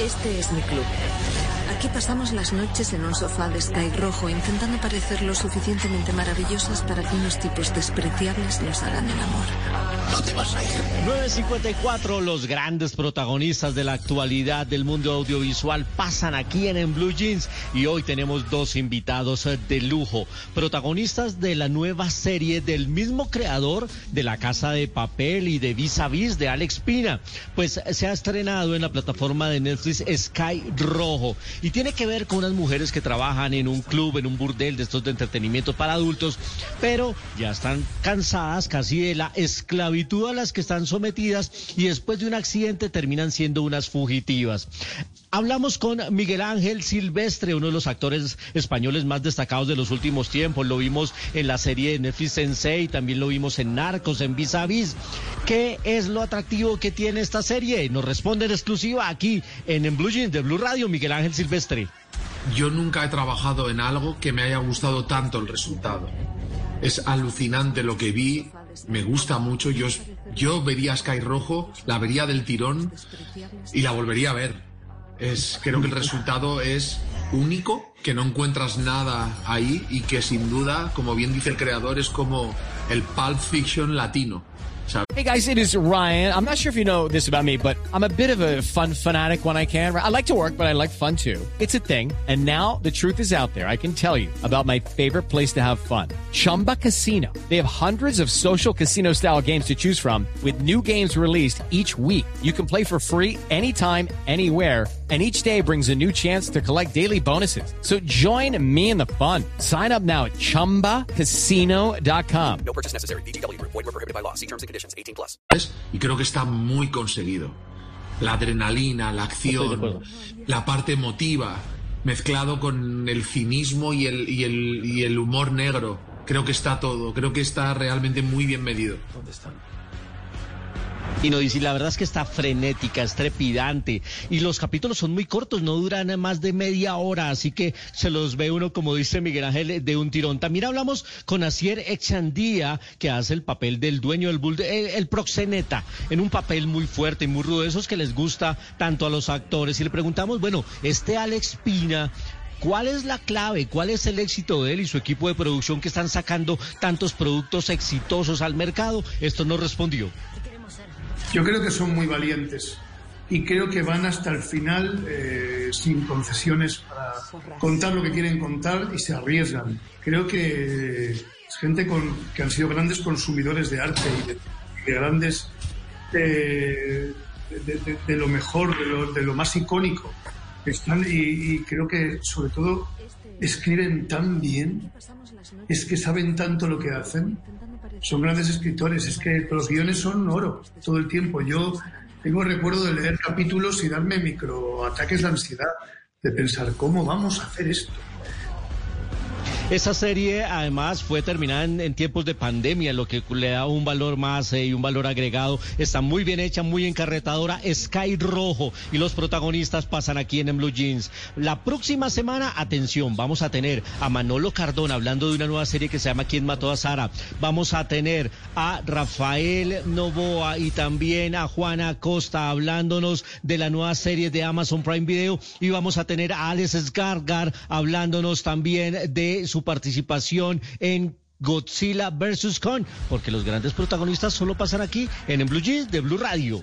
Este es mi club. Aquí pasamos las noches en un sofá de sky rojo intentando parecer lo suficientemente maravillosas para que unos tipos despreciables nos hagan el amor. 954, los grandes protagonistas de la actualidad del mundo audiovisual pasan aquí en, en Blue Jeans y hoy tenemos dos invitados eh, de lujo, protagonistas de la nueva serie del mismo creador de La Casa de Papel y de Vis a Vis de Alex Pina. Pues se ha estrenado en la plataforma de Netflix Sky Rojo y tiene que ver con unas mujeres que trabajan en un club, en un burdel de estos de entretenimiento para adultos, pero ya están cansadas casi de la esclavitud a las que están sometidas y después de un accidente terminan siendo unas fugitivas. Hablamos con Miguel Ángel Silvestre, uno de los actores españoles más destacados de los últimos tiempos. Lo vimos en la serie de Netflix Sensei, también lo vimos en Narcos, en Vis a Vis. ¿Qué es lo atractivo que tiene esta serie? Nos responde en exclusiva aquí en, en Blue Jeans de Blue Radio, Miguel Ángel Silvestre. Yo nunca he trabajado en algo que me haya gustado tanto el resultado. Es alucinante lo que vi, me gusta mucho. Yo, yo vería Sky Rojo, la vería del tirón y la volvería a ver. Es, creo que el resultado es único, que no encuentras nada ahí y que sin duda, como bien dice el creador, es como el Pulp Fiction latino. Hey guys, it is Ryan. I'm not sure if you know this about me, but I'm a bit of a fun fanatic when I can. I like to work, but I like fun too. It's a thing. And now the truth is out there. I can tell you about my favorite place to have fun. Chumba Casino. They have hundreds of social casino style games to choose from with new games released each week. You can play for free anytime, anywhere. And each day brings a new chance to collect daily bonuses. So join me in the fun. Sign up now at chumbacasino.com. No purchase necessary. BGW. Void were prohibited by law. See terms and conditions. 18 plus. y creo que está muy conseguido. La adrenalina, la acción, la parte emotiva, mezclado con el cinismo y el, y el, y el humor negro. Creo que está todo, creo que está realmente muy bien medido. Y no dice, la verdad es que está frenética, es trepidante. Y los capítulos son muy cortos, no duran más de media hora, así que se los ve uno, como dice Miguel Ángel, de un tirón. También hablamos con Asier Echandía, que hace el papel del dueño del bull, el, proxeneta, en un papel muy fuerte y muy rudo, esos que les gusta tanto a los actores. Y le preguntamos, bueno, este Alex Pina. ¿Cuál es la clave? ¿Cuál es el éxito de él y su equipo de producción que están sacando tantos productos exitosos al mercado? Esto nos respondió. Yo creo que son muy valientes y creo que van hasta el final eh, sin concesiones para contar lo que quieren contar y se arriesgan. Creo que es gente con, que han sido grandes consumidores de arte y de, grandes eh, de, de- de lo mejor, de lo, de lo más icónico. Están, y, y creo que sobre todo escriben tan bien, es que saben tanto lo que hacen son grandes escritores, es que los guiones son oro todo el tiempo. Yo tengo recuerdo de leer capítulos y darme microataques de ansiedad, de pensar, ¿cómo vamos a hacer esto? Esa serie además fue terminada en, tiempos de pandemia, lo que le da un valor más eh, y un valor agregado. Está muy bien hecha, muy encarretadora. Sky Rojo y los protagonistas pasan aquí en, Blue Jeans. La próxima semana, atención, vamos a tener a Manolo Cardona hablando de una nueva serie que se llama ¿Quién mató a Sara? Vamos a tener a Rafael Novoa y también a Juana Costa hablándonos de la nueva serie de Amazon Prime Video y vamos a tener a Alex Skargar hablándonos también de su participación en Godzilla vs. Kong, porque los grandes protagonistas solo pasan aquí en, en Blue Jeans de Blue Radio.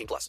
18 plus.